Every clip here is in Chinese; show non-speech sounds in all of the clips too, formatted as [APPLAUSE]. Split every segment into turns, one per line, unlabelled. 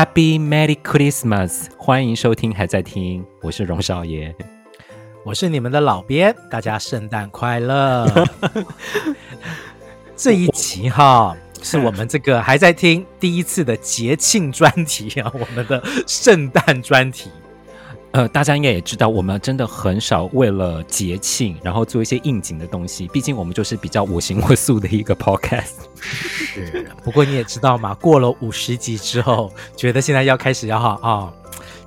Happy Merry Christmas！欢迎收听，还在听，我是荣少爷，
我是你们的老编，大家圣诞快乐！[LAUGHS] 这一集哈，是我们这个还在听第一次的节庆专题啊，我们的圣诞专题。
呃，大家应该也知道，我们真的很少为了节庆，然后做一些应景的东西。毕竟我们就是比较我行我素的一个 [LAUGHS] podcast。
是，不过你也知道嘛，过了五十集之后，觉得现在要开始要哈啊、哦，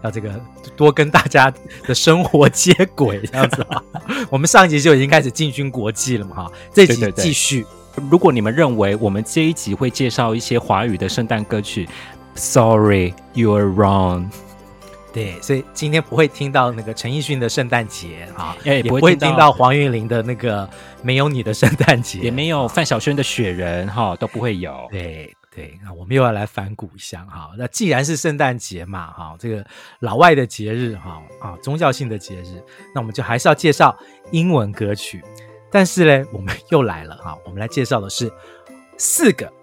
要这个多跟大家的生活接轨这样子啊。[LAUGHS] 我们上一集就已经开始进军国际了嘛哈，这集继续
对对对。如果你们认为我们这一集会介绍一些华语的圣诞歌曲，Sorry，you are wrong。
对，所以今天不会听到那个陈奕迅的圣诞节啊，
也
不会听到黄韵玲的那个没有你的圣诞节，
也没有范晓萱的雪人哈，都不会有。
对对，那我们又要来反骨一下哈。那既然是圣诞节嘛哈，这个老外的节日哈啊，宗教性的节日，那我们就还是要介绍英文歌曲。但是呢，我们又来了哈，我们来介绍的是四个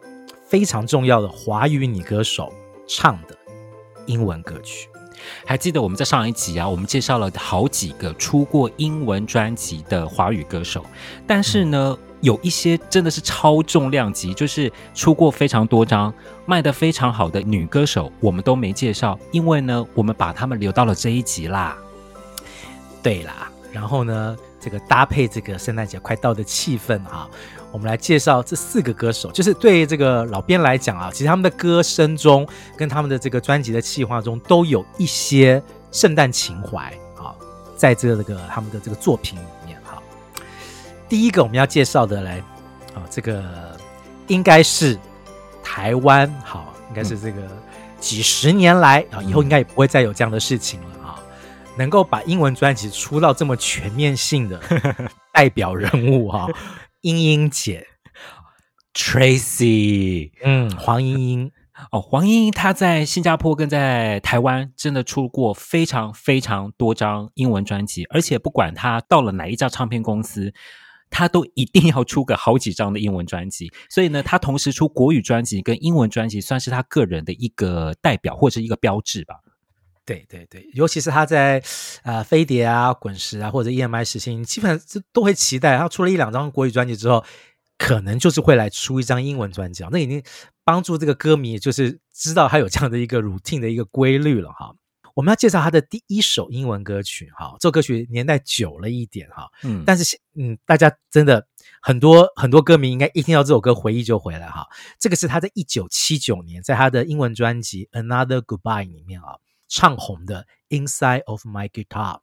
非常重要的华语女歌手唱的英文歌曲。
还记得我们在上一集啊，我们介绍了好几个出过英文专辑的华语歌手，但是呢，有一些真的是超重量级，就是出过非常多张、卖得非常好的女歌手，我们都没介绍，因为呢，我们把他们留到了这一集啦。
对啦，然后呢，这个搭配这个圣诞节快到的气氛啊。我们来介绍这四个歌手，就是对这个老编来讲啊，其实他们的歌声中跟他们的这个专辑的企划中都有一些圣诞情怀啊，在这个他们的这个作品里面哈。第一个我们要介绍的来啊，这个应该是台湾好，应该是这个几十年来啊，以后应该也不会再有这样的事情了啊，能够把英文专辑出到这么全面性的 [LAUGHS] 代表人物哈。莺莺姐
，Tracy，
嗯，黄莺莺
哦，黄莺莺她在新加坡跟在台湾真的出过非常非常多张英文专辑，而且不管她到了哪一家唱片公司，她都一定要出个好几张的英文专辑。[LAUGHS] 所以呢，她同时出国语专辑跟英文专辑，算是她个人的一个代表或者一个标志吧。
对对对，尤其是他在呃飞碟啊、滚石啊或者 EMI 时期，基本上都会期待他出了一两张国语专辑之后，可能就是会来出一张英文专辑。那已经帮助这个歌迷就是知道他有这样的一个 routine 的一个规律了哈。我们要介绍他的第一首英文歌曲哈，这首歌曲年代久了一点哈，嗯，但是嗯，大家真的很多很多歌迷应该一听到这首歌回忆就回来哈。这个是他在一九七九年在他的英文专辑 Another Goodbye 里面啊。唱红的《Inside of My Guitar》。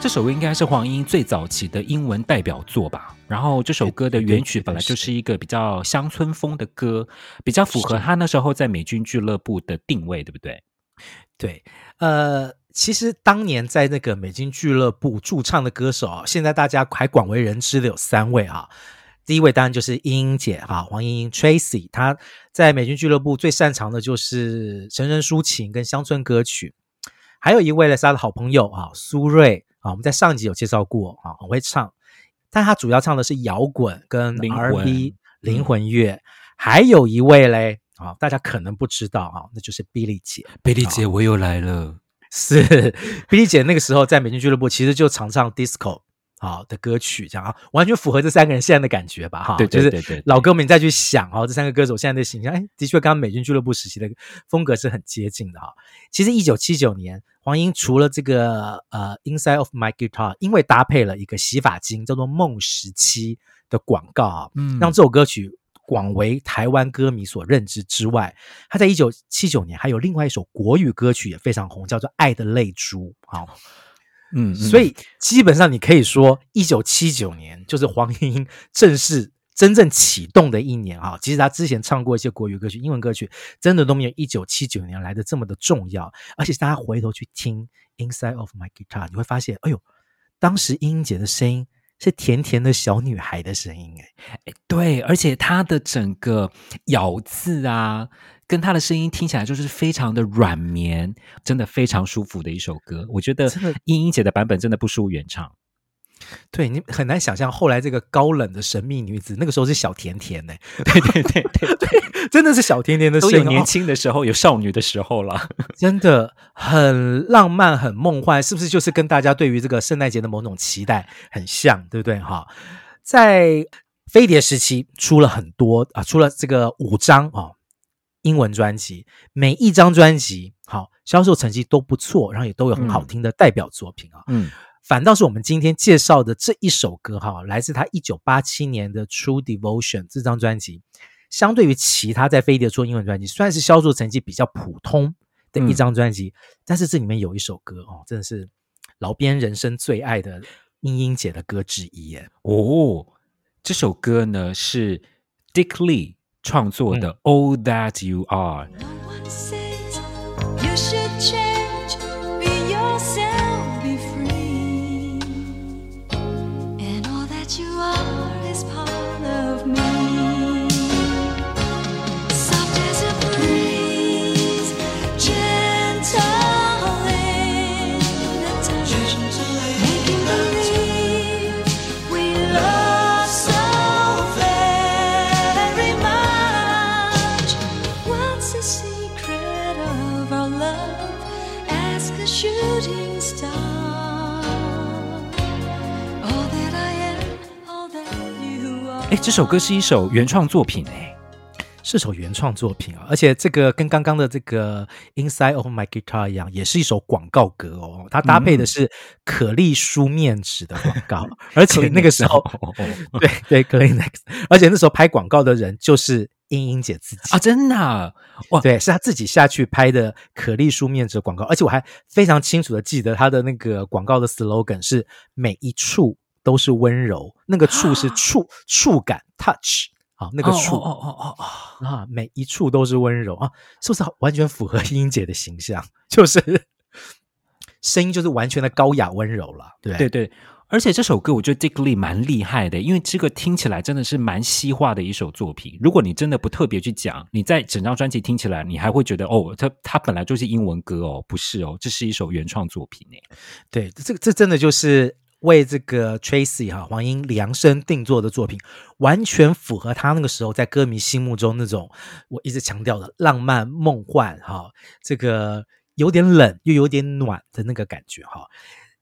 这首歌应该是黄莺最早期的英文代表作吧。然后这首歌的原曲本来就是一个比较乡村风的歌，比较符合他那时候在美军俱乐部的定位，对不对？
对，呃，其实当年在那个美军俱乐部驻唱的歌手啊，现在大家还广为人知的有三位啊。第一位当然就是莺莺姐哈，黄莺莺 Tracy，她在美军俱乐部最擅长的就是成人抒情跟乡村歌曲。还有一位呢是他的好朋友啊，苏芮啊，我们在上集有介绍过啊，很会唱，但他主要唱的是摇滚跟 R&B 灵魂乐。嗯、还有一位嘞啊，大家可能不知道啊，那就是 Billy 姐。
Billy 姐，我又来了。
是 [LAUGHS] Billy 姐那个时候在美军俱乐部，其实就常唱 disco。好的歌曲，这样啊，完全符合这三个人现在的感觉吧？哈，
对对对对，
就是老歌迷再去想哦，这三个歌手现在的形象，哎，的确跟美军俱乐部时期的风格是很接近的哈。其实一九七九年，黄英除了这个呃《Inside of My Guitar》，因为搭配了一个洗发精叫做梦时期的广告啊，嗯，让这首歌曲广为台湾歌迷所认知之外，他在一九七九年还有另外一首国语歌曲也非常红，叫做《爱的泪珠》好。嗯，所以基本上你可以说，一九七九年就是黄莺莺正式真正启动的一年啊。其实她之前唱过一些国语歌曲、英文歌曲，真的都没有一九七九年来的这么的重要。而且大家回头去听《Inside of My Guitar》，你会发现，哎呦，当时莺莺姐的声音是甜甜的小女孩的声音，哎
哎，对，而且她的整个咬字啊。跟她的声音听起来就是非常的软绵，真的非常舒服的一首歌。我觉得英英姐的版本真的不输原唱。
对，你很难想象后来这个高冷的神秘女子，那个时候是小甜甜呢。[LAUGHS]
对对对对对，
真的是小甜甜的声音。
年轻的时候有少女的时候了，
真的很浪漫，很梦幻，是不是？就是跟大家对于这个圣诞节的某种期待很像，对不对？哈，在飞碟时期出了很多啊，出了这个五张啊。英文专辑，每一张专辑好销售成绩都不错，然后也都有很好听的代表作品啊。嗯，反倒是我们今天介绍的这一首歌哈，来自他一九八七年的《True Devotion》这张专辑，相对于其他在飞碟出英文专辑，算是销售成绩比较普通的一张专辑，嗯、但是这里面有一首歌哦，真的是老编人生最爱的英英姐的歌之一耶。
哦，这首歌呢是 Dick Lee。创作的《All That You Are》。这首歌是一首原创作品哎，
是首原创作品啊，而且这个跟刚刚的这个 Inside of My Guitar 一样，也是一首广告歌哦。它搭配的是可丽舒面纸的广告，嗯、[LAUGHS] 而且那个时候，[LAUGHS] 对对，Kleenex，而且那时候拍广告的人就是英英姐自己
啊，真的哇，
对，是她自己下去拍的可丽舒面纸广告，而且我还非常清楚的记得她的那个广告的 slogan 是每一处。都是温柔，那个触是触触感 touch 啊，那个触哦哦哦哦啊，每一处都是温柔啊，是不是完全符合莺莺姐的形象？[LAUGHS] 就是声音就是完全的高雅温柔了，对
对对。而且这首歌我觉得 Dick Lee 蛮厉害的，因为这个听起来真的是蛮西化的一首作品。如果你真的不特别去讲，你在整张专辑听起来，你还会觉得哦，它它本来就是英文歌哦，不是哦，这是一首原创作品诶。
对，这这真的就是。为这个 Tracy 哈黄英量身定做的作品，完全符合他那个时候在歌迷心目中那种我一直强调的浪漫梦幻哈，这个有点冷又有点暖的那个感觉哈。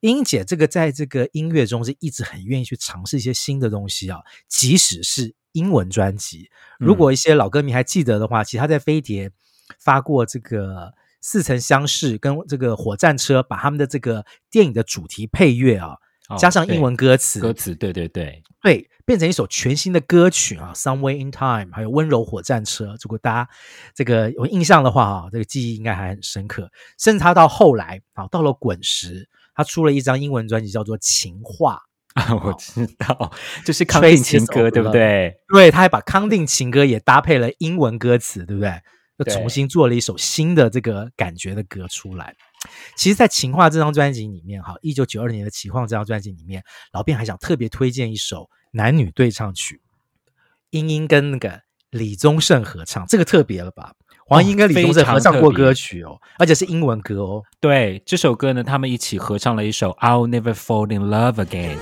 英姐这个在这个音乐中是一直很愿意去尝试一些新的东西啊，即使是英文专辑。如果一些老歌迷还记得的话，其实她在飞碟发过这个似曾相识跟这个火战车，把他们的这个电影的主题配乐啊。加上英文歌词，
歌词对对对
对，变成一首全新的歌曲啊，Somewhere in Time，还有温柔火战车。如果大家这个有印象的话啊，这个记忆应该还很深刻。甚至他到后来啊，到了滚石，他出了一张英文专辑，叫做《情话》
啊，我知道，就是康定情歌，对不对？
对，他还把康定情歌也搭配了英文歌词，对不对？又重新做了一首新的这个感觉的歌出来。其实，在《情话》这张专辑里面，哈，一九九二年的《情话》这张专辑里面，老编还想特别推荐一首男女对唱曲，英英跟那个李宗盛合唱，这个特别了吧？黄英跟李宗盛合唱过歌曲哦，而且是英文歌哦。
对，这首歌呢，他们一起合唱了一首《I'll Never Fall in Love Again》。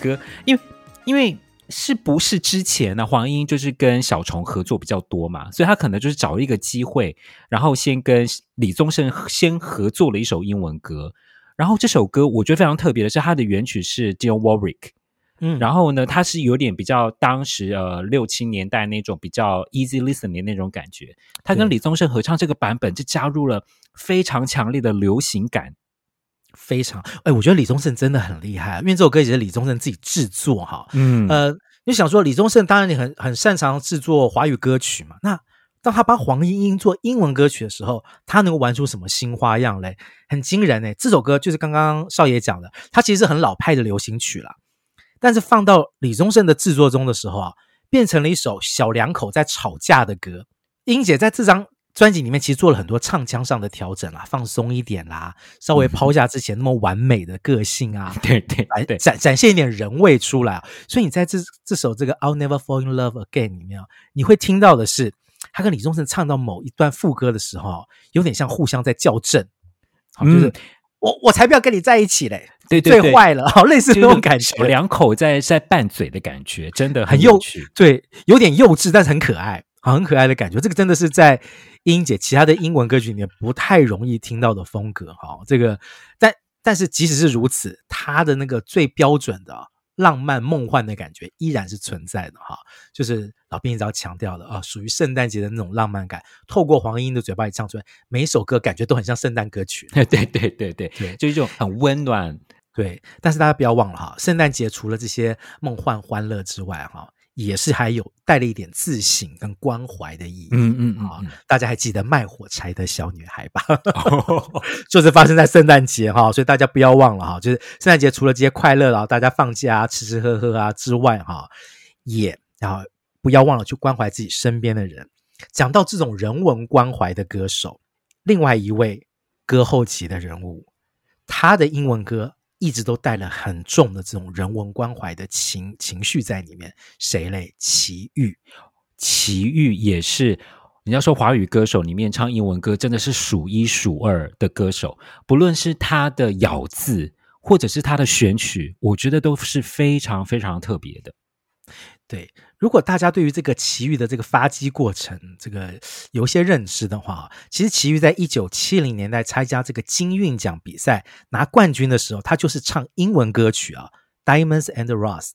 歌，因为因为是不是之前呢？黄莺就是跟小虫合作比较多嘛，所以他可能就是找一个机会，然后先跟李宗盛先合作了一首英文歌。然后这首歌我觉得非常特别的是，它的原曲是 Dionne Warwick，嗯，然后呢，它是有点比较当时呃六七年代那种比较 easy listening 的那种感觉。他跟李宗盛合唱这个版本，就加入了非常强烈的流行感。
非常哎，我觉得李宗盛真的很厉害，因为这首歌也是李宗盛自己制作哈。嗯呃，你想说李宗盛当然你很很擅长制作华语歌曲嘛，那当他帮黄莺莺做英文歌曲的时候，他能够玩出什么新花样嘞？很惊人哎！这首歌就是刚刚少爷讲的，它其实是很老派的流行曲啦，但是放到李宗盛的制作中的时候啊，变成了一首小两口在吵架的歌。英姐在这张。专辑里面其实做了很多唱腔上的调整啦，放松一点啦，稍微抛下之前那么完美的个性啊，[LAUGHS]
对对对，
展展现一点人味出来。所以你在这这首这个 I'll Never Fall in Love Again 里面，你会听到的是他跟李宗盛唱到某一段副歌的时候，有点像互相在校正，好，就是、嗯、我我才不要跟你在一起嘞，
对对对，
最坏了，[LAUGHS] 好，类似那种感觉，
两口在在拌嘴的感觉，真的
很幼稚，对，有点幼稚，但是很可爱，很可爱的感觉。这个真的是在。英姐其他的英文歌曲里面不太容易听到的风格哈，这个但但是即使是如此，她的那个最标准的浪漫梦幻的感觉依然是存在的哈，就是老编一直要强调的啊，属于圣诞节的那种浪漫感，透过黄莺的嘴巴里唱出来，每一首歌感觉都很像圣诞歌曲，[LAUGHS]
对对对对对，就是一种很温暖，
对。但是大家不要忘了哈，圣诞节除了这些梦幻欢乐之外哈。也是还有带了一点自省跟关怀的意义，嗯嗯啊、大家还记得卖火柴的小女孩吧？哦、[LAUGHS] 就是发生在圣诞节哈，所以大家不要忘了哈，就是圣诞节除了这些快乐啊，大家放假啊、吃吃喝喝啊之外哈，也然后不要忘了去关怀自己身边的人。讲到这种人文关怀的歌手，另外一位歌后级的人物，他的英文歌。一直都带了很重的这种人文关怀的情情绪在里面。谁嘞？齐豫，
齐豫也是。你要说华语歌手里面唱英文歌真的是数一数二的歌手，不论是他的咬字，或者是他的选曲，我觉得都是非常非常特别的。
对，如果大家对于这个奇遇的这个发迹过程，这个有些认识的话，其实奇遇在一九七零年代参加这个金韵奖比赛拿冠军的时候，他就是唱英文歌曲啊，《Diamonds and Rust》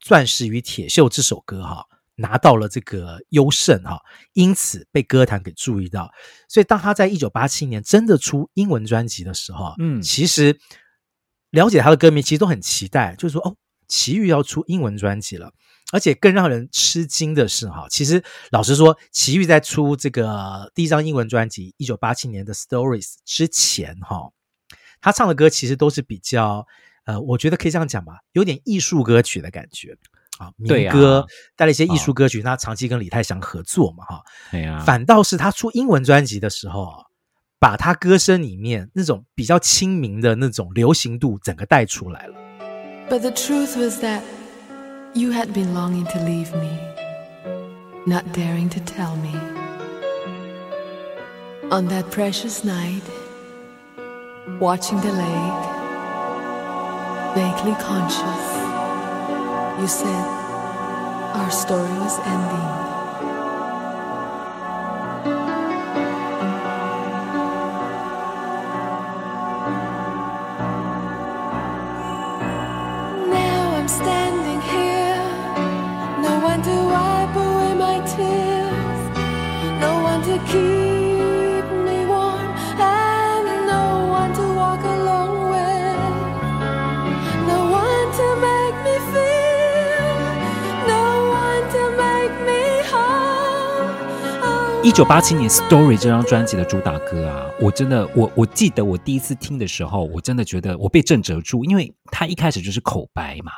钻石与铁锈这首歌哈，拿到了这个优胜哈，因此被歌坛给注意到。所以当他在一九八七年真的出英文专辑的时候，嗯，其实了解他的歌迷其实都很期待，就是说哦，齐豫要出英文专辑了。而且更让人吃惊的是，哈，其实老实说，齐豫在出这个第一张英文专辑一九八七年的《Stories》之前，哈，他唱的歌其实都是比较，呃，我觉得可以这样讲吧，有点艺术歌曲的感觉啊，民歌带了一些艺术歌曲。他长期跟李泰祥合作嘛，哈。反倒是他出英文专辑的时候，把他歌声里面那种比较亲民的那种流行度整个带出来了。
But the truth was that You had been longing to leave me, not daring to tell me. On that precious night, watching the lake, vaguely conscious, you said our story was ending. keep me warm one to walk along with. No one to make me feel no one to make me
一九八七年 story 这张专辑的主打歌啊我真的我我记得我第一次听的时候我真的觉得我被震折住因为他一开始就是口白嘛。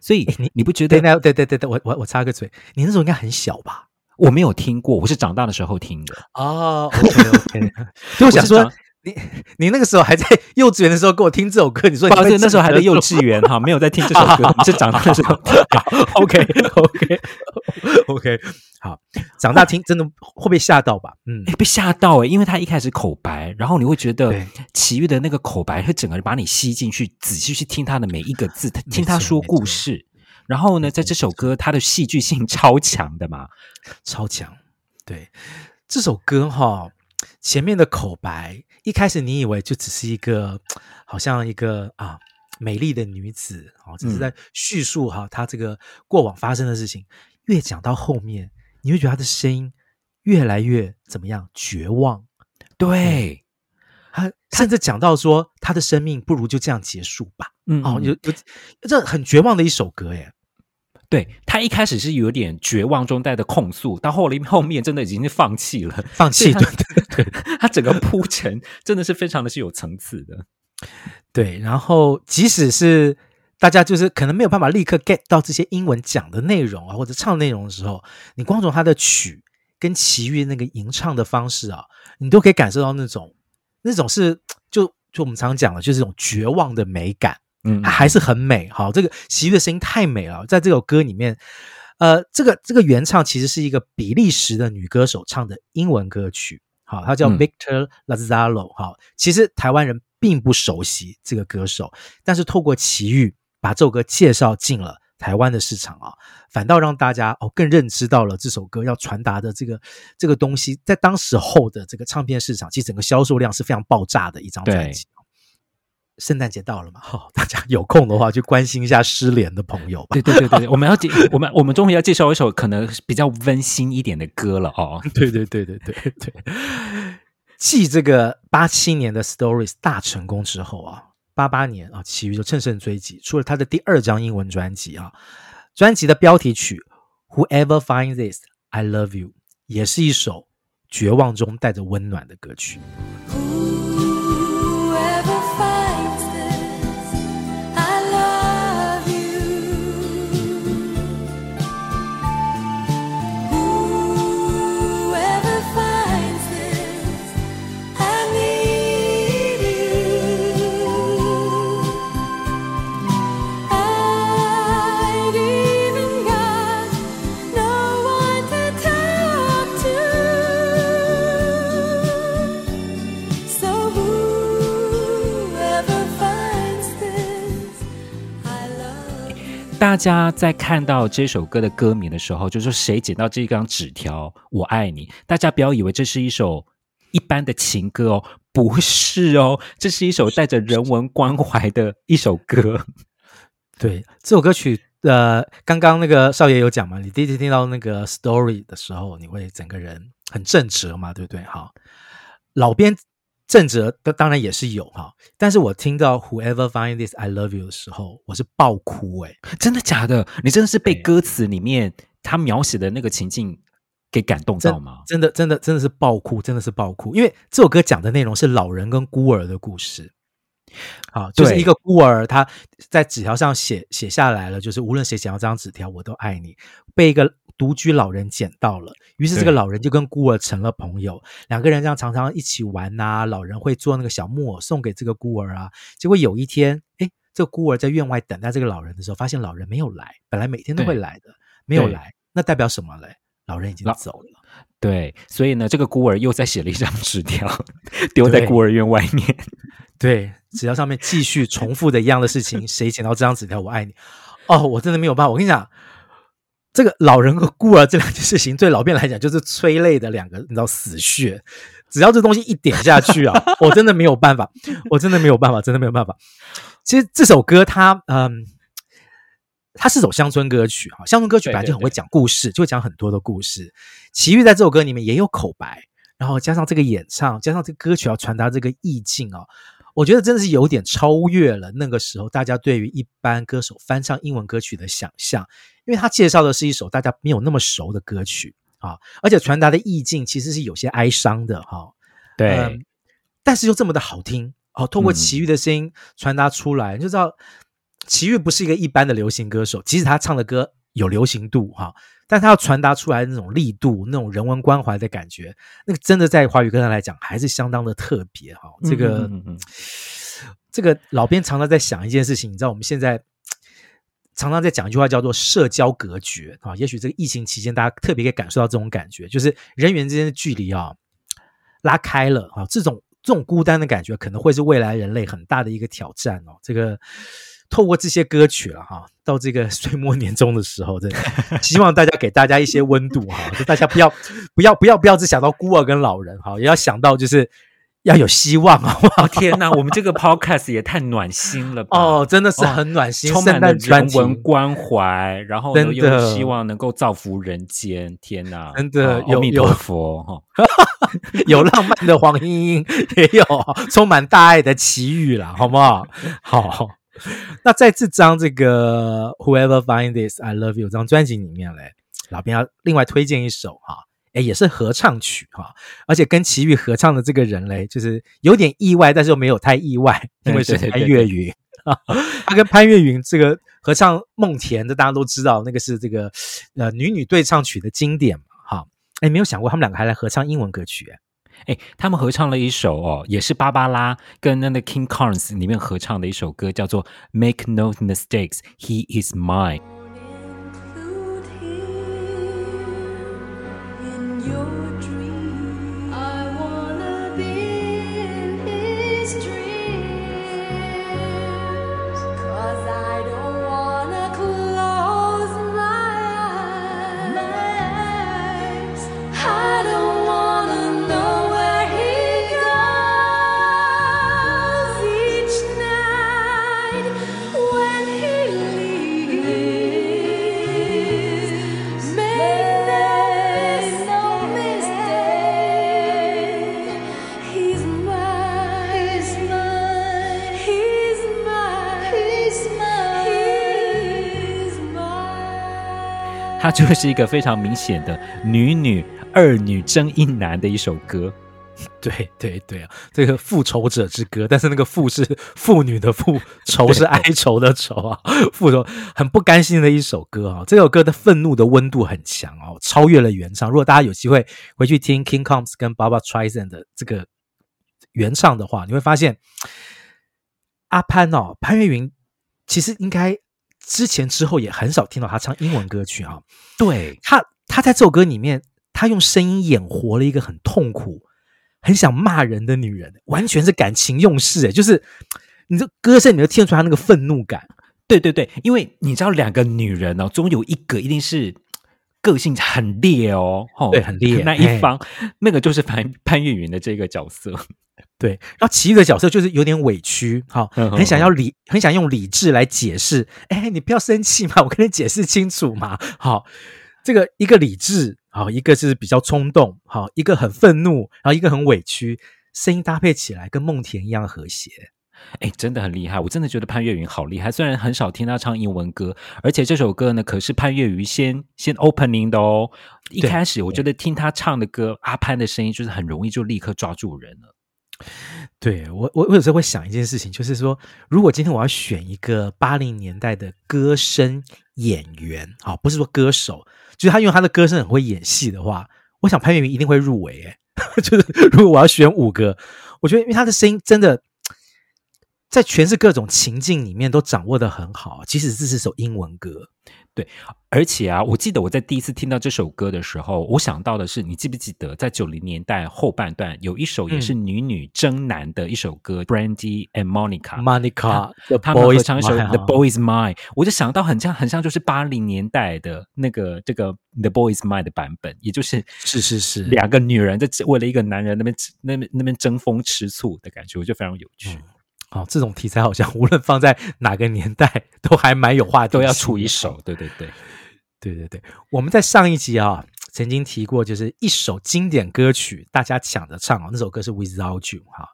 所以你你不觉得
对对对对我我我插个嘴你那时候应该很小吧？
我没有听过，我是长大的时候听的。
哦，OK OK，[LAUGHS] 就我想说。你你那个时候还在 [LAUGHS] 幼稚园的时候给我听这首歌，你说你
那时候还在幼稚园哈，没有在听这首歌，[LAUGHS] 你是长大的时候。
OK OK OK，好，长大听真的会被吓到吧？嗯，
被吓到诶，因为他一开始口白，然后你会觉得奇遇的那个口白会整个把你吸进去，仔细去听他的每一个字，听他说故事。然后呢，在这首歌，它的戏剧性 [LAUGHS] 超强的嘛，
超强。对，这首歌哈，前面的口白。一开始你以为就只是一个，好像一个啊美丽的女子哦，只是在叙述哈她这个过往发生的事情。越讲到后面，你会觉得她的声音越来越怎么样？绝望。
对，
她甚至讲到说她的生命不如就这样结束吧。嗯，哦，有有这很绝望的一首歌耶。
对，他一开始是有点绝望中带的控诉，到后来后面真的已经是放弃了，
放弃。对对对，
他 [LAUGHS] 整个铺陈真的是非常的是有层次的。
对，然后即使是大家就是可能没有办法立刻 get 到这些英文讲的内容啊，或者唱内容的时候，你光从他的曲跟齐豫那个吟唱的方式啊，你都可以感受到那种那种是就就我们常讲的，就是这种绝望的美感。嗯，还是很美。好，这个齐豫的声音太美了，在这首歌里面，呃，这个这个原唱其实是一个比利时的女歌手唱的英文歌曲。好，她叫 Victor Lazzaro。好，其实台湾人并不熟悉这个歌手，但是透过奇遇把这首歌介绍进了台湾的市场啊，反倒让大家哦更认知到了这首歌要传达的这个这个东西，在当时候的这个唱片市场，其实整个销售量是非常爆炸的一张专辑。圣诞节到了嘛？大家有空的话就关心一下失联的朋友吧。
对对对对，我们要介我们我们终于要介绍一首可能比较温馨一点的歌了哦。[LAUGHS]
对对对对对对。继这个八七年的《Stories》大成功之后啊，八八年啊，奇遇就乘胜追击，出了他的第二张英文专辑啊。专辑的标题曲《Whoever Finds This, I Love You》也是一首绝望中带着温暖的歌曲。
大家在看到这首歌的歌名的时候，就是说谁捡到这张纸条，我爱你。大家不要以为这是一首一般的情歌哦，不是哦，这是一首带着人文关怀的一首歌。
对，这首歌曲，呃，刚刚那个少爷有讲嘛，你第一次听到那个 story 的时候，你会整个人很正直嘛，对不对？好，老编。震慑的当然也是有哈，但是我听到 Whoever Finds This I Love You 的时候，我是爆哭诶、欸，
真的假的？你真的是被歌词里面他描写的那个情境给感动到吗？
真的，真的，真的是爆哭，真的是爆哭，因为这首歌讲的内容是老人跟孤儿的故事，好，就是一个孤儿他在纸条上写写下来了，就是无论谁捡到这张纸条，我都爱你，被一个。独居老人捡到了，于是这个老人就跟孤儿成了朋友，两个人这样常常一起玩呐、啊。老人会做那个小木偶送给这个孤儿啊。结果有一天，哎，这个孤儿在院外等待这个老人的时候，发现老人没有来。本来每天都会来的，没有来，那代表什么嘞？老人已经走了。
对，所以呢，这个孤儿又再写了一张纸条，[LAUGHS] 丢在孤儿院外面。
对，纸条上面继续重复的一样的事情：谁捡到这张纸条？我爱你。哦，我真的没有办法。我跟你讲。这个老人和孤儿这两件事情，对老编来讲就是催泪的两个，你知道死穴。只要这东西一点下去啊，[LAUGHS] 我真的没有办法，我真的没有办法，真的没有办法。其实这首歌它，嗯，它是首乡村歌曲哈，乡村歌曲本来就很会讲故事，就会讲很多的故事。齐豫在这首歌里面也有口白，然后加上这个演唱，加上这个歌曲要传达这个意境啊。我觉得真的是有点超越了那个时候大家对于一般歌手翻唱英文歌曲的想象，因为他介绍的是一首大家没有那么熟的歌曲，啊，而且传达的意境其实是有些哀伤的哈。
对、
嗯，但是又这么的好听哦，透过齐豫的声音传达出来，嗯、你就知道齐豫不是一个一般的流行歌手，即使他唱的歌有流行度哈，但他要传达出来的那种力度、那种人文关怀的感觉，那个真的在华语歌坛来讲还是相当的特别哈。这个，嗯嗯嗯这个老编常常在想一件事情，你知道我们现在。常常在讲一句话，叫做“社交隔绝”啊。也许这个疫情期间，大家特别可以感受到这种感觉，就是人与人之间的距离啊拉开了啊。这种这种孤单的感觉，可能会是未来人类很大的一个挑战哦。这个透过这些歌曲了哈，到这个岁末年终的时候，真的 [LAUGHS] 希望大家给大家一些温度哈，就大家不要不要不要不要只想到孤儿跟老人哈，也要想到就是。要有希望啊！
哇，天哪，我们这个 podcast 也太暖心了吧！
哦，真的是很暖心，
充满了人文关怀，然后又有希望能够造福人间。天哪，
真的，
阿弥陀佛哈！[LAUGHS]
有浪漫的黄莺莺，也有充满大爱的奇遇啦，好不好？好。那在这张这个 Whoever Find This I Love You 这张专辑里面嘞，老编要另外推荐一首哈。哎，也是合唱曲哈，而且跟齐豫合唱的这个人嘞，就是有点意外，但是又没有太意外，因为是潘越云啊。他跟潘越云这个合唱《梦田》这，大家都知道，那个是这个呃女女对唱曲的经典嘛哈。哎，没有想过他们两个还来合唱英文歌曲哎，
他们合唱了一首哦，也是芭芭拉跟那个 King Carnes 里面合唱的一首歌，叫做《Make No Mistakes, He Is Mine》。[LAUGHS] 就是一个非常明显的女女二女争一男的一首歌，[LAUGHS]
对对对啊，这个复仇者之歌，但是那个复是妇女的复，仇是哀愁的愁啊，[LAUGHS] 复仇很不甘心的一首歌啊，这首歌的愤怒的温度很强哦，超越了原唱。如果大家有机会回去听 King Combs 跟 Baba t r i s a n 的这个原唱的话，你会发现阿潘哦，潘越云其实应该。之前之后也很少听到他唱英文歌曲啊，对。他，他在这首歌里面，他用声音演活了一个很痛苦、很想骂人的女人，完全是感情用事诶，就是你这歌声你就听出他那个愤怒感，
对对对，因为你知道两个女人哦，总有一个一定是个性很烈哦，
对，很烈
那一方，那个就是潘潘越云的这个角色。
对，然后其余的角色就是有点委屈，好，很想要理，很想用理智来解释。哎，你不要生气嘛，我跟你解释清楚嘛。好，这个一个理智，好，一个是比较冲动，好，一个很愤怒，然后一个很委屈，声音搭配起来跟梦田一样和谐。
哎，真的很厉害，我真的觉得潘越云好厉害。虽然很少听他唱英文歌，而且这首歌呢，可是潘越云先先 opening 的哦。一开始我觉得听他唱的歌，阿潘的声音就是很容易就立刻抓住人了。
对我，我我有时候会想一件事情，就是说，如果今天我要选一个八零年代的歌声演员，啊，不是说歌手，就是他用他的歌声很会演戏的话，我想潘粤明一定会入围。哎，[LAUGHS] 就是如果我要选五个，我觉得因为他的声音真的在诠释各种情境里面都掌握得很好，即使这是首英文歌。
对，而且啊，我记得我在第一次听到这首歌的时候，我想到的是，你记不记得在九零年代后半段有一首也是女女争男的一首歌，嗯，Brandy and Monica。
Monica，
他们合唱一首 The Boy Is Mine，我就想到很像很像就是八零年代的那个这个 The Boy Is Mine 的版本，也就是
是是是
两个女人在为了一个男人那边那边那边争风吃醋的感觉，我觉得非常有趣。
哦，这种题材好像 [LAUGHS] 无论放在哪个年代都还蛮有话题，
都要出一首。对对对，
对对对。我们在上一集啊曾经提过，就是一首经典歌曲，大家抢着唱啊，那首歌是 Without You 哈。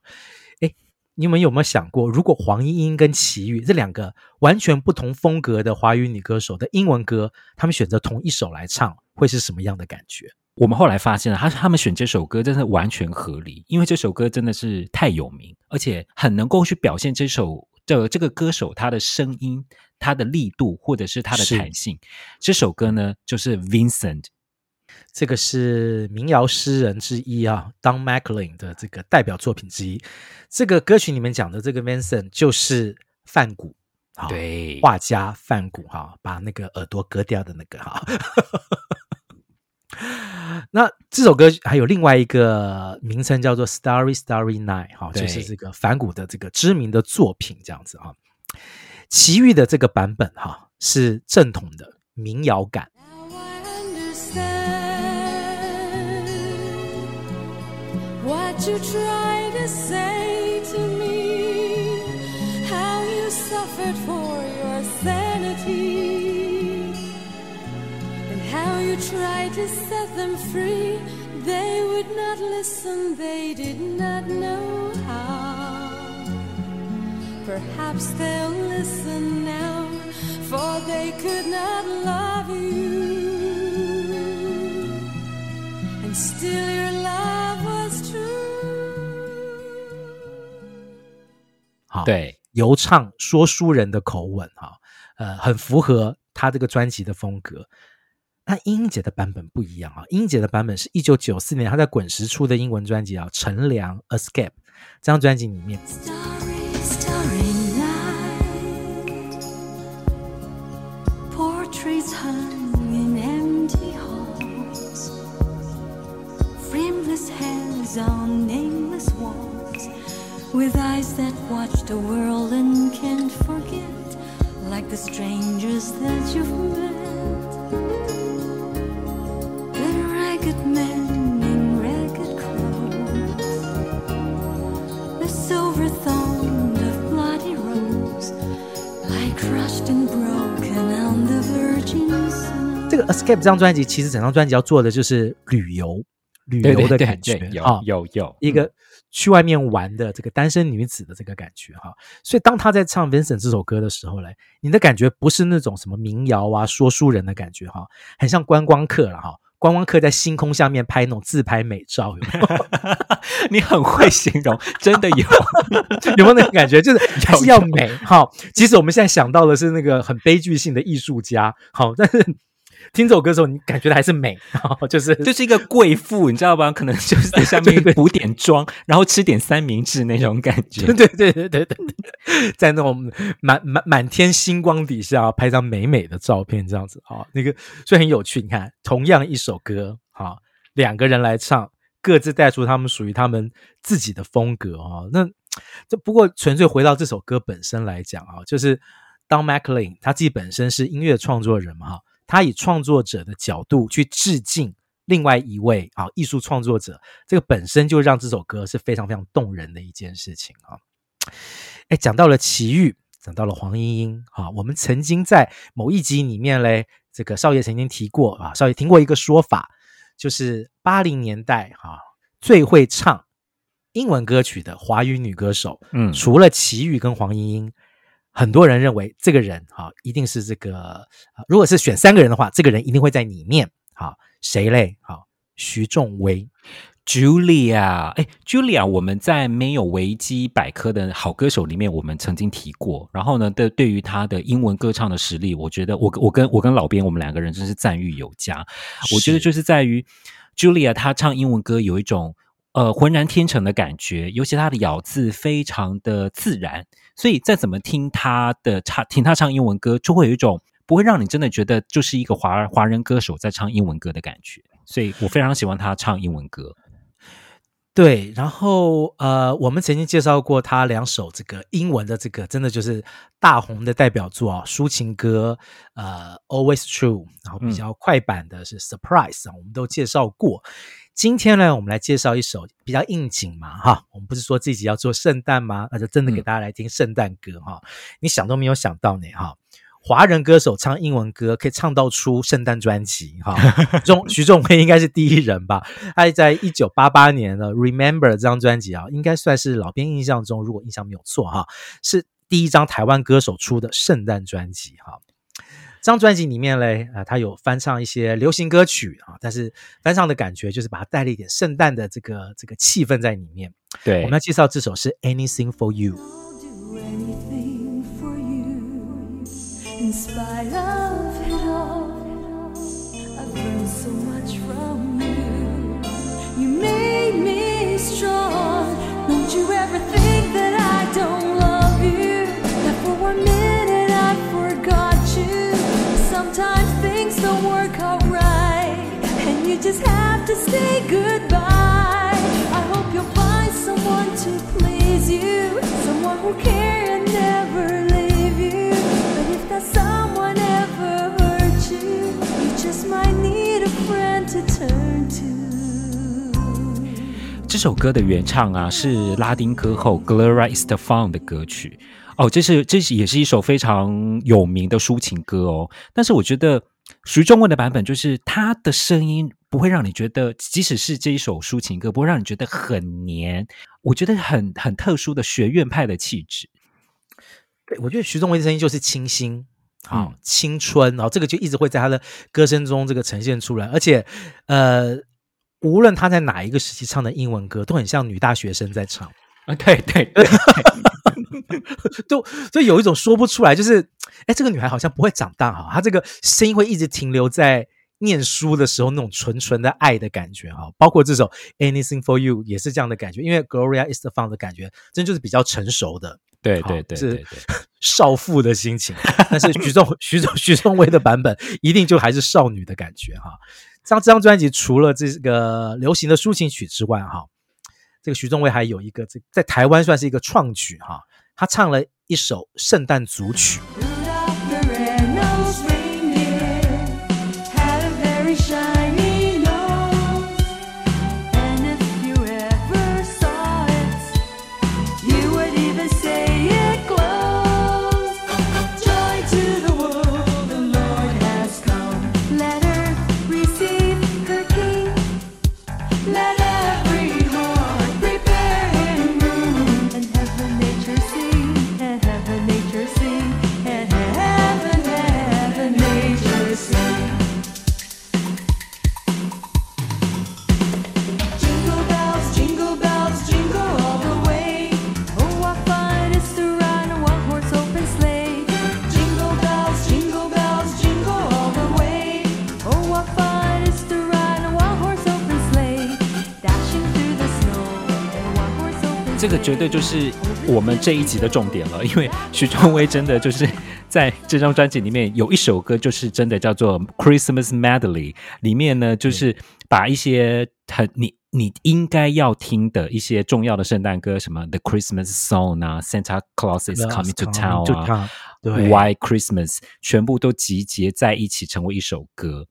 哎，你们有没有想过，如果黄莺莺跟齐豫这两个完全不同风格的华语女歌手的英文歌，他们选择同一首来唱，会是什么样的感觉？
我们后来发现了，他他们选这首歌真的完全合理，因为这首歌真的是太有名，而且很能够去表现这首的这个歌手他的声音、他的力度或者是他的弹性。这首歌呢，就是 Vincent，
这个是民谣诗人之一啊，Don McLean 的这个代表作品之一。这个歌曲里面讲的这个 Vincent 就是梵谷。
对，
画家范谷哈，把那个耳朵割掉的那个哈。[LAUGHS] 那这首歌还有另外一个名称叫做《Starry Starry Night》哈，就是这个反骨的这个知名的作品这样子哈。齐豫的这个版本哈是正统的民谣感。
好，对，
游唱说书人的口吻哈，呃，很符合他这个专辑的风格。 那英英姐的版本不一样啊，英英姐的版本是一九九四年她在滚石出的英文专辑啊，《乘凉 Escape》这张专辑里面。Starry, starry night, portraits hung in empty halls, frameless hands on nameless walls, with eyes that watch the world and can't forget, like the strangers that you've met. 这个 Escape 这张专辑，其实整张专辑要做的就是旅游、旅游的感觉
啊，有有。
一个去外面玩的这个单身女子的这个感觉哈。所以当她在唱 Vincent 这首歌的时候呢，你的感觉不是那种什么民谣啊、说书人的感觉哈，很像观光客了哈。观光客在星空下面拍那种自拍美照，有没有？[LAUGHS]
你很会形容，[LAUGHS] 真的有，[LAUGHS]
有没有那种感觉？就是还是要美好，即使我们现在想到的是那个很悲剧性的艺术家，好，但是。听这首歌的时候，你感觉的还是美，[LAUGHS] 就是
就是一个贵妇，你知道吧？可能就是在下面 [LAUGHS] 补点妆，然后吃点三明治那种感觉。[LAUGHS]
对对对对对，在那种满满满天星光底下拍张美美的照片，这样子啊，那个所以很有趣。你看，同样一首歌，哈，两个人来唱，各自带出他们属于他们自己的风格啊。那这不过纯粹回到这首歌本身来讲啊，就是 Don McLean 他自己本身是音乐创作人嘛，哈。他以创作者的角度去致敬另外一位啊艺术创作者，这个本身就让这首歌是非常非常动人的一件事情啊。哎，讲到了齐豫，讲到了黄莺莺啊，我们曾经在某一集里面嘞，这个少爷曾经提过啊，少爷听过一个说法，就是八零年代哈、啊、最会唱英文歌曲的华语女歌手，嗯，除了齐豫跟黄莺莺。很多人认为这个人啊，一定是这个，如果是选三个人的话，这个人一定会在里面。好，谁嘞？好，徐仲威
，Julia。哎，Julia，我们在没有维基百科的好歌手里面，我们曾经提过。然后呢，对对于他的英文歌唱的实力，我觉得我我跟我跟老编，我们两个人真是赞誉有加。我觉得就是在于 Julia，她唱英文歌有一种。呃，浑然天成的感觉，尤其她的咬字非常的自然，所以再怎么听他的唱，听他唱英文歌，就会有一种不会让你真的觉得就是一个华华人歌手在唱英文歌的感觉。所以我非常喜欢他唱英文歌。
对，然后呃，我们曾经介绍过他两首这个英文的这个，真的就是大红的代表作啊，抒情歌，呃，Always True，然后比较快板的是 Surprise 啊，我们都介绍过。今天呢，我们来介绍一首比较应景嘛，哈，我们不是说自己要做圣诞吗？那就真的给大家来听圣诞歌哈，嗯、你想都没有想到呢，哈，华人歌手唱英文歌可以唱到出圣诞专辑，哈，[LAUGHS] 仲徐仲威应该是第一人吧？他在一九八八年的《Remember》这张专辑啊，应该算是老编印象中，如果印象没有错哈，是第一张台湾歌手出的圣诞专辑哈。这张专辑里面嘞，啊，他有翻唱一些流行歌曲啊，但是翻唱的感觉就是把它带了一点圣诞的这个这个气氛在里面。
对，
我们要介绍这首是 Anything for You。
Just
have to say goodbye. I hope you'll find someone to please you, someone who care and never leave you. But if that someone ever hurt you, you just might need a friend to turn to.
这首歌的原唱啊是拉丁歌后 Gloria Estefan 的歌曲哦，这是这是也是一首非常有名的抒情歌哦。但是我觉得徐中文的版本就是他的声音不会让你觉得，即使是这一首抒情歌，不会让你觉得很黏。我觉得很很特殊的学院派的气质。
对，我觉得徐中卫的声音就是清新，好、嗯、青春，然后这个就一直会在他的歌声中这个呈现出来，而且呃。无论他在哪一个时期唱的英文歌，都很像女大学生在唱
啊！对对对，[LAUGHS]
都就有一种说不出来，就是哎，这个女孩好像不会长大哈，她这个声音会一直停留在念书的时候那种纯纯的爱的感觉哈。包括这首 Anything for You 也是这样的感觉，因为 Gloria Estefan 的感觉真就是比较成熟的，
对对对，
是 [LAUGHS] 少妇的心情。但是徐仲 [LAUGHS] 徐仲徐仲威的版本一定就还是少女的感觉哈。这张专辑除了这个流行的抒情曲之外，哈，这个徐仲威还有一个这在台湾算是一个创举哈，他唱了一首圣诞组曲。
这个绝对就是我们这一集的重点了，因为徐中威真的就是在这张专辑里面有一首歌，就是真的叫做《Christmas Medley》，里面呢就是把一些很你你应该要听的一些重要的圣诞歌，什么《The Christmas Song》啊，《Santa Claus is Coming to Town》啊，对，《White Christmas》全部都集结在一起成为一首歌。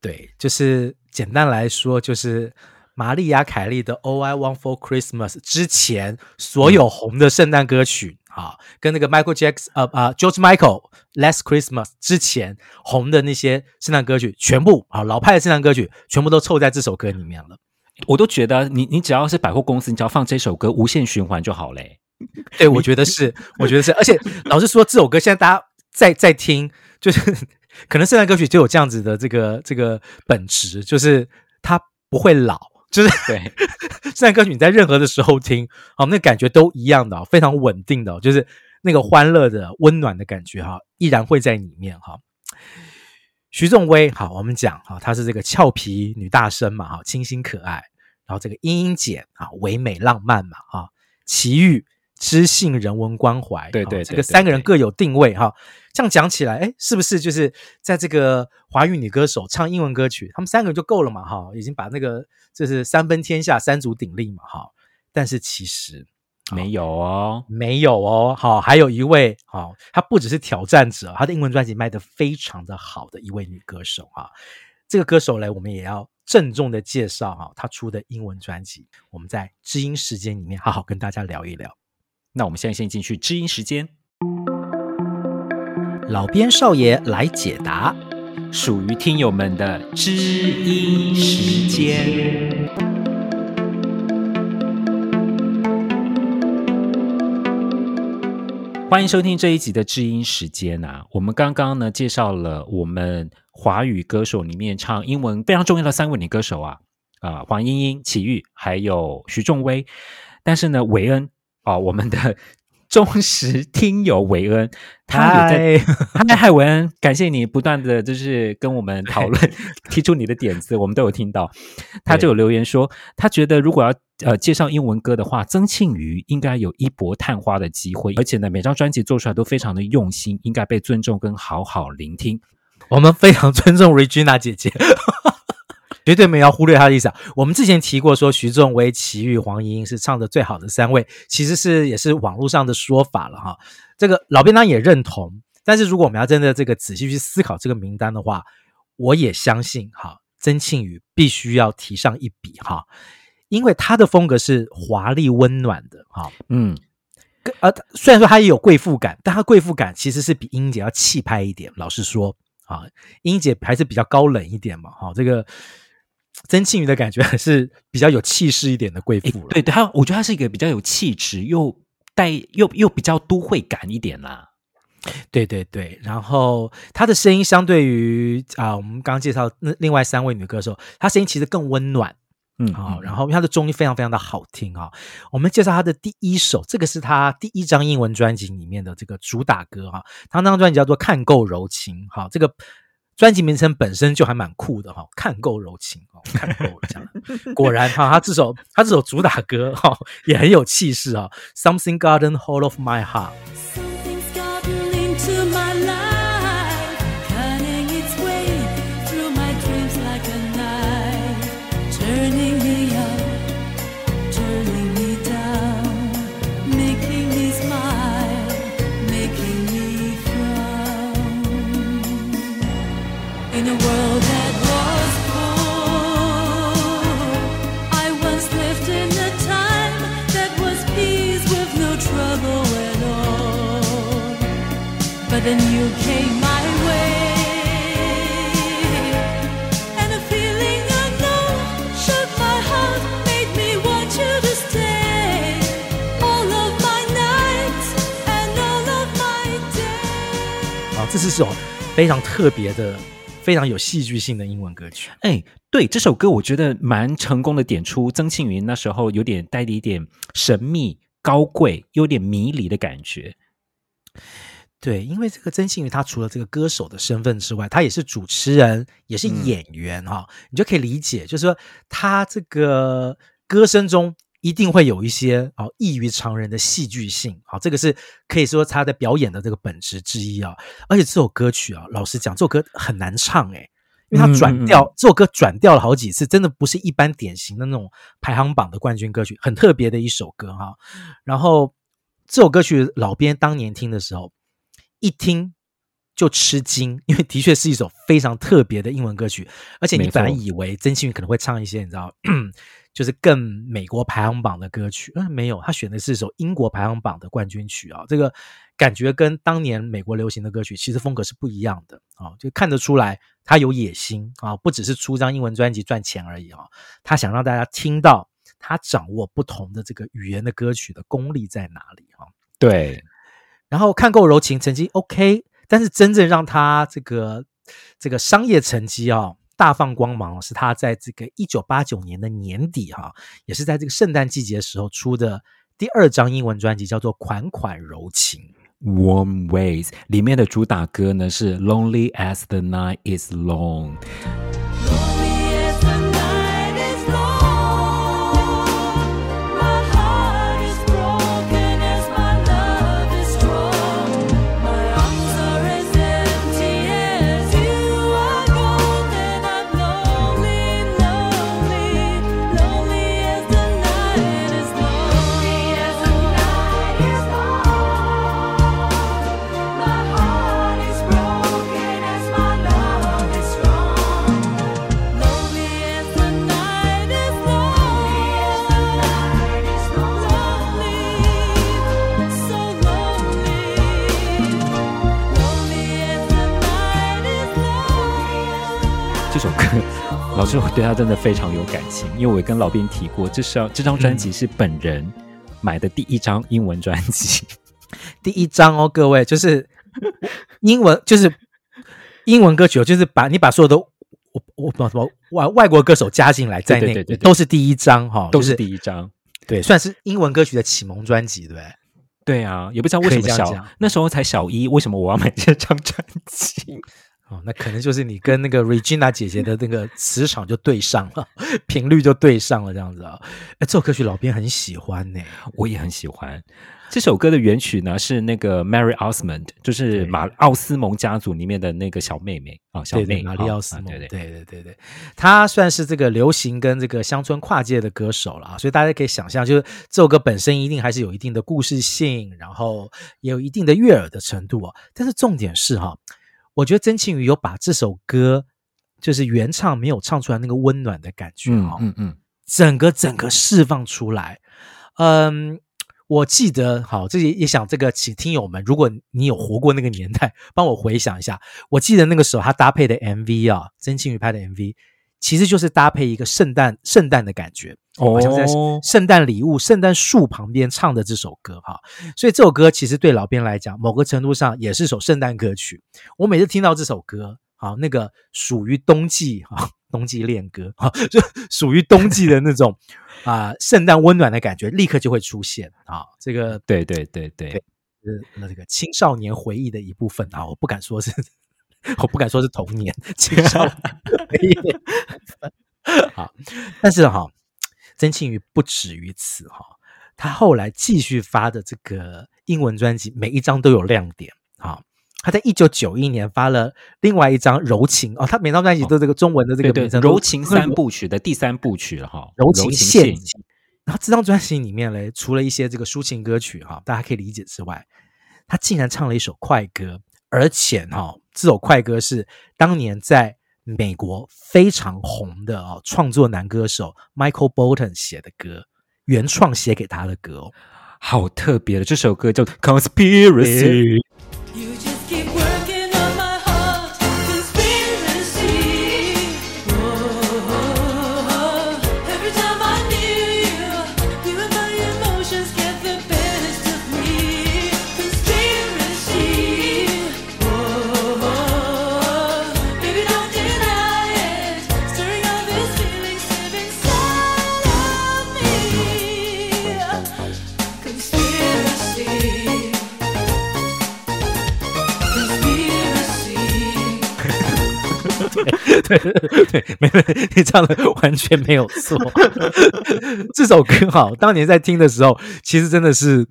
对，就是简单来说就是。玛丽亚·凯莉的《All I Want for Christmas》之前所有红的圣诞歌曲，啊、嗯，跟那个 Michael Jackson 呃啊 George Michael《Last Christmas》之前红的那些圣诞歌曲，全部啊老派的圣诞歌曲，全部都凑在这首歌里面了。
我都觉得你你只要是百货公司，你只要放这首歌无限循环就好嘞。
对，我觉得是，我觉得是。而且 [LAUGHS] 老实说，这首歌现在大家在在听，就是 [LAUGHS] 可能圣诞歌曲就有这样子的这个这个本质，就是它不会老。就是对，[LAUGHS] 圣诞歌曲你在任何的时候听，好，那感觉都一样的，非常稳定的，就是那个欢乐的、温暖的感觉哈，依然会在里面哈。徐仲威，好，我们讲哈，她是这个俏皮女大生嘛，哈，清新可爱，然后这个英英姐啊，唯美浪漫嘛，哈，齐豫。知性人文
关怀，对对，
这个三个人各有定位哈。这样讲起来，哎，是不是就是在这个华语女歌手唱英文歌曲，他们三个人就够了嘛？哈，已经把那个就是三分天下、三足鼎立嘛？哈，但是其实
没有哦，
没有哦。好，还有一位，好，她不只是挑战者，她的英文专辑卖得非常的好的一位女歌手哈。这个歌手嘞，我们也要郑重的介绍哈，她出的英文专辑，我们在知音时间里面好好跟大家聊一聊。
那我们现在先进去知音时间，
老编少爷来解答，
属于听友们的知音时间。欢迎收听这一集的知音时间啊！我们刚刚呢介绍了我们华语歌手里面唱英文非常重要的三位女歌手啊啊、黄莺莺、綺玉，还有徐仲威。但是呢，韦恩啊、呃，我们的。[LAUGHS] 忠实听友韦恩，他也在，[LAUGHS] 嗨嗨，韦恩，感谢你不断的就是跟我们讨论，[LAUGHS] 提出你的点子，我们都有听到。他就有留言说，他觉得如果要呃介绍英文歌的话，曾庆瑜应该有一搏探花的机会，而且呢，每张专辑做出来都非常的用心，应该被尊重跟好好聆听。
我们非常尊重 Regina 姐姐。绝对没有要忽略他的意思啊！我们之前提过说，徐仲威、齐豫、黄莺莺是唱的最好的三位，其实是也是网络上的说法了哈。这个老编当也认同，但是如果我们要真的这个仔细去思考这个名单的话，我也相信哈，曾庆宇必须要提上一笔哈，因为他的风格是华丽温暖的哈，嗯，呃，虽然说他也有贵妇感，但他贵妇感其实是比英姐要气派一点。老实说啊，英姐还是比较高冷一点嘛，哈，这个。曾庆瑜的感觉还是比较有气势一点的贵妇了。
对对，他我觉得她是一个比较有气质，又带又又比较都会感一点啦。
对对对，然后她的声音相对于啊，我们刚刚介绍那另外三位女歌手，她声音其实更温暖，嗯，好、哦，然后她的中音非常非常的好听啊、哦。我们介绍她的第一首，这个是她第一张英文专辑里面的这个主打歌哈、哦，她那张专辑叫做《看够柔情》哈、哦，这个。专辑名称本身就还蛮酷的哈，看够柔情哦，看够了这样。[LAUGHS] 果然哈，他这首他这首主打歌哈也很有气势啊。Something garden，hold of my heart。这是首非常特别的、非常有戏剧性的英文歌曲。
哎，对，这首歌我觉得蛮成功的，点出曾庆云那时候有点带着一点神秘、高贵、有点迷离的感觉。
对，因为这个曾庆瑜他除了这个歌手的身份之外，他也是主持人，也是演员哈、嗯，你就可以理解，就是说他这个歌声中。一定会有一些哦异于常人的戏剧性，好，这个是可以说他的表演的这个本质之一啊。而且这首歌曲啊，老实讲，这首歌很难唱诶，因为他转调，嗯嗯，这首歌转调了好几次，真的不是一般典型的那种排行榜的冠军歌曲，很特别的一首歌哈。然后这首歌曲老编当年听的时候，一听就吃惊，[LAUGHS] 因为的确是一首非常特别的英文歌曲，而且你本来以为曾庆云可能会唱一些，你知道。[CLEARS THROAT] 就是更美国排行榜的歌曲，嗯，没有，他选的是一首英国排行榜的冠军曲啊，这个感觉跟当年美国流行的歌曲其实风格是不一样的啊，就看得出来他有野心啊，不只是出张英文专辑赚钱而已啊，他想让大家听到他掌握不同的这个语言的歌曲的功力在哪里哈。
对，
然后看够柔情成绩 OK，但是真正让他这个这个商业成绩啊。大放光芒是他在这个一九八九年的年底哈，也是在这个圣诞季节的时候出的第二张英文专辑，叫做《款款柔情》
（Warm Ways）。里面的主打歌呢是《Lonely as the Night is Long》。对他真的非常有感情，因为我也跟老兵提过，这是这张专辑是本人买的第一张英文专辑。[LAUGHS]
第一张哦，各位，就是英文，就是英文歌曲，就是把你把所有的我我什么外外国歌手加进来在内，对对对对对，都是第一张哈，
都是第一张，
对，算是英文歌曲的启蒙专辑，对不对？
对啊，也不知道为什么小那时候才小一，为什么我要买这张专辑？
哦，那可能就是你跟那个 Regina 姐姐的那个磁场就对上了，频率就对上了，这样子啊。哎，这首歌曲老编很喜欢呢，
我也很喜欢。这首歌的原曲呢是那个 Mary Osmond，就是马奥斯蒙家族里面的那个小妹妹啊，小妹
玛丽奥斯蒙。对对对对对，她算是这个流行跟这个乡村跨界的歌手了啊，所以大家可以想象，就是这首歌本身一定还是有一定的故事性，然后也有一定的悦耳的程度啊。但是重点是哈。我觉得曾庆瑜有把这首歌，就是原唱没有唱出来那个温暖的感觉哈，嗯嗯，整个整个释放出来。嗯，我记得好，这也也想这个请听友们，如果你有活过那个年代，帮我回想一下。我记得那个时候他搭配的 MV 啊，曾庆瑜拍的 MV。其实就是搭配一个圣诞圣诞的感觉，好像在圣诞礼物、圣诞树旁边唱的这首歌哈，所以这首歌其实对老编来讲，某个程度上也是首圣诞歌曲。我每次听到这首歌，好，那个属于冬季哈，冬季恋歌哈，就 [LAUGHS] 属于冬季的那种啊，圣诞温暖的感觉，立刻就会出现啊。这个
对对对对，
是那这个青少年回忆的一部分啊，我不敢说是。我不敢说是童年，青少年。好，但是哈，曾庆瑜不止于此哈，他后来继续发的这个英文专辑，每一张都有亮点啊。他在一九九一年发了另外一张柔情哦，他每张专辑都这个中文的这个名称，
柔情三部曲的第三部曲了哈，
柔情陷阱。然后这张专辑里面嘞，除了一些这个抒情歌曲哈，大家可以理解之外，他竟然唱了一首快歌。而且哈，这首快歌是当年在美国非常红的哦，创作男歌手 Michael Bolton 写的歌，原创写给他的歌哦，
好特别的，这首歌叫《Conspiracy》。[LAUGHS]
对 [LAUGHS] 对，没没，你唱的完全没有错。[LAUGHS] 这首歌哈，当年在听的时候，其实真的是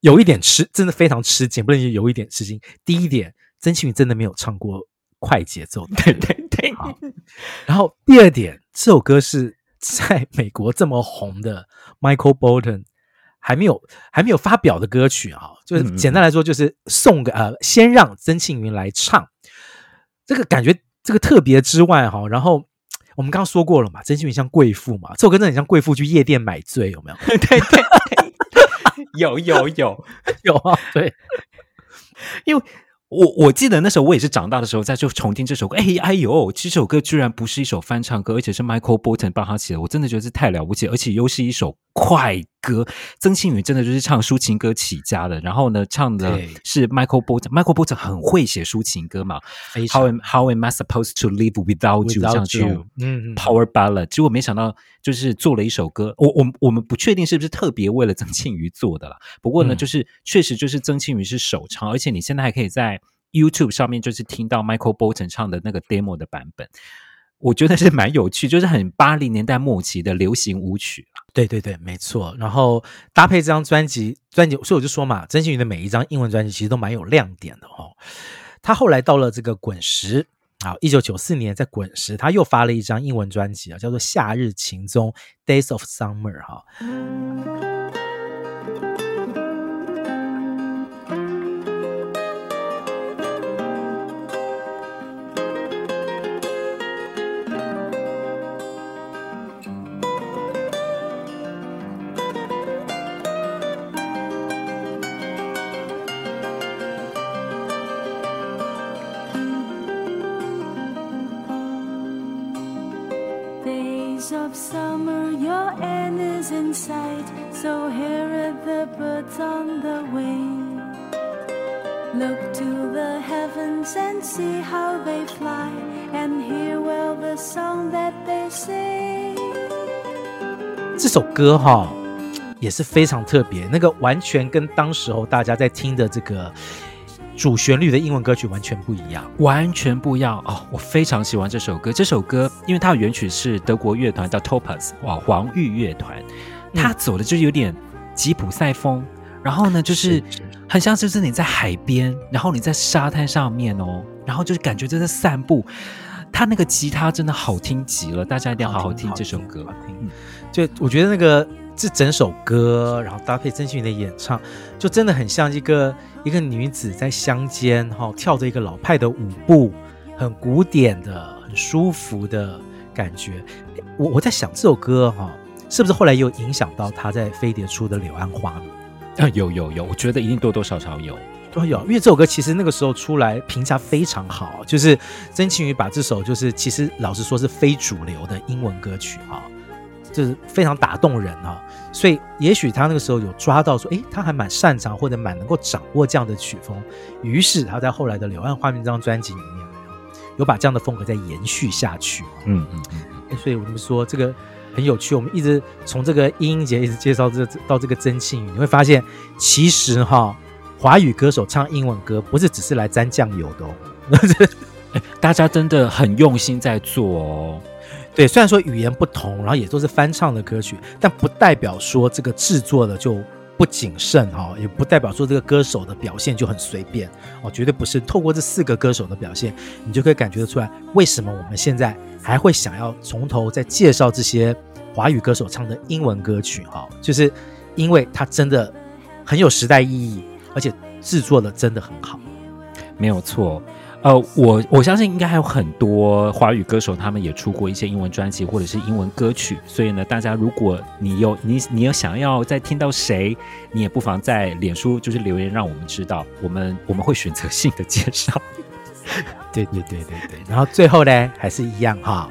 有一点吃，真的非常吃惊，不能有一点吃惊。第一点，曾庆云真的没有唱过快节奏的，
对对对。
然后第二点，这首歌是在美国这么红的 Michael Bolton 还没有还没有发表的歌曲啊，就是简单来说，就是送给呃，先让曾庆云来唱，这个感觉。这个特别之外哈，然后我们刚刚说过了嘛，曾庆瑜像贵妇嘛，这首歌真的很像贵妇去夜店买醉，有没有？
对 [LAUGHS] 对对，[LAUGHS] 有有有 [LAUGHS]
有啊，对，
因为。我我记得那时候我也是长大的时候再就重听这首歌，哎哎呦，这首歌居然不是一首翻唱歌，而且是 Michael Bolton 帮他写的，我真的觉得是太了不起，而且又是一首快歌。曾庆瑜真的就是唱抒情歌起家的，然后呢，唱的是 Michael Bolton，Michael Bolton 很会写抒情歌嘛，How am How am I supposed to live without you？这样子，嗯，Power Ballad，结果没想到就是做了一首歌，我我我们不确定是不是特别为了曾庆瑜做的啦，不过呢，就是确实就是曾庆瑜是首唱，而且你现在还可以在。YouTube 上面就是听到 Michael Bolton 唱的那个 demo 的版本，我觉得是蛮有趣，就是很八零年代末期的流行舞曲。
对对对，没错。然后搭配这张专辑，专辑，所以我就说嘛，曾庆瑜的每一张英文专辑其实都蛮有亮点的哦。他后来到了这个滚石啊，一九九四年在滚石他又发了一张英文专辑啊，叫做《夏日情踪》（Days of Summer） 哈。So here are the birds on the wing.
Look to the heavens and see how they fly, and hear well the song that they sing.
这首歌哈、也是非常特别，那个完全跟当时候大家在听的这个主旋律的英文歌曲完全不一样，
完全不一样哦！我非常喜欢这首歌，这首歌因为它的原曲是德国乐团叫 Topaz，哇，黄玉乐团。它走的就是有点吉普赛风，然后呢，就是。是是很像就是你在海边，然后你在沙滩上面哦，然后就是感觉就在散步。他那个吉他真的好听极了，大家一定要好好听这首歌。
嗯，就我觉得那个这整首歌，然后搭配曾庆云的演唱，就真的很像一个一个女子在乡间哈、哦、跳着一个老派的舞步，很古典的、很舒服的感觉。我我在想这首歌哈、哦，是不是后来又影响到他在飞碟出的《柳暗花明》？
啊，有有有，我觉得一定多多少少有
都有，因为这首歌其实那个时候出来评价非常好，就是曾庆瑜把这首就是其实老实说是非主流的英文歌曲啊，就是非常打动人啊，所以也许他那个时候有抓到说，诶，他还蛮擅长或者蛮能够掌握这样的曲风，于是他在后来的《柳暗花明》这张专辑里面，有把这样的风格再延续下去。嗯嗯嗯，所以我们说这个。很有趣，我们一直从这个英英姐一直介绍这到这个曾庆瑜，你会发现其实哈，华语歌手唱英文歌不是只是来沾酱油的哦，[LAUGHS]
大家真的很用心在做哦。
对，虽然说语言不同，然后也都是翻唱的歌曲，但不代表说这个制作的就不谨慎哈，也不代表说这个歌手的表现就很随便哦，绝对不是。透过这四个歌手的表现，你就可以感觉得出来，为什么我们现在。还会想要从头再介绍这些华语歌手唱的英文歌曲哈，就是因为它真的很有时代意义，而且制作的真的很好。
没有错，呃，我我相信应该还有很多华语歌手，他们也出过一些英文专辑或者是英文歌曲。所以呢，大家如果你有你你有想要再听到谁，你也不妨在脸书就是留言让我们知道，我们我们会选择性的介绍。[LAUGHS]
对对对对对，然后最后呢，还是一样哈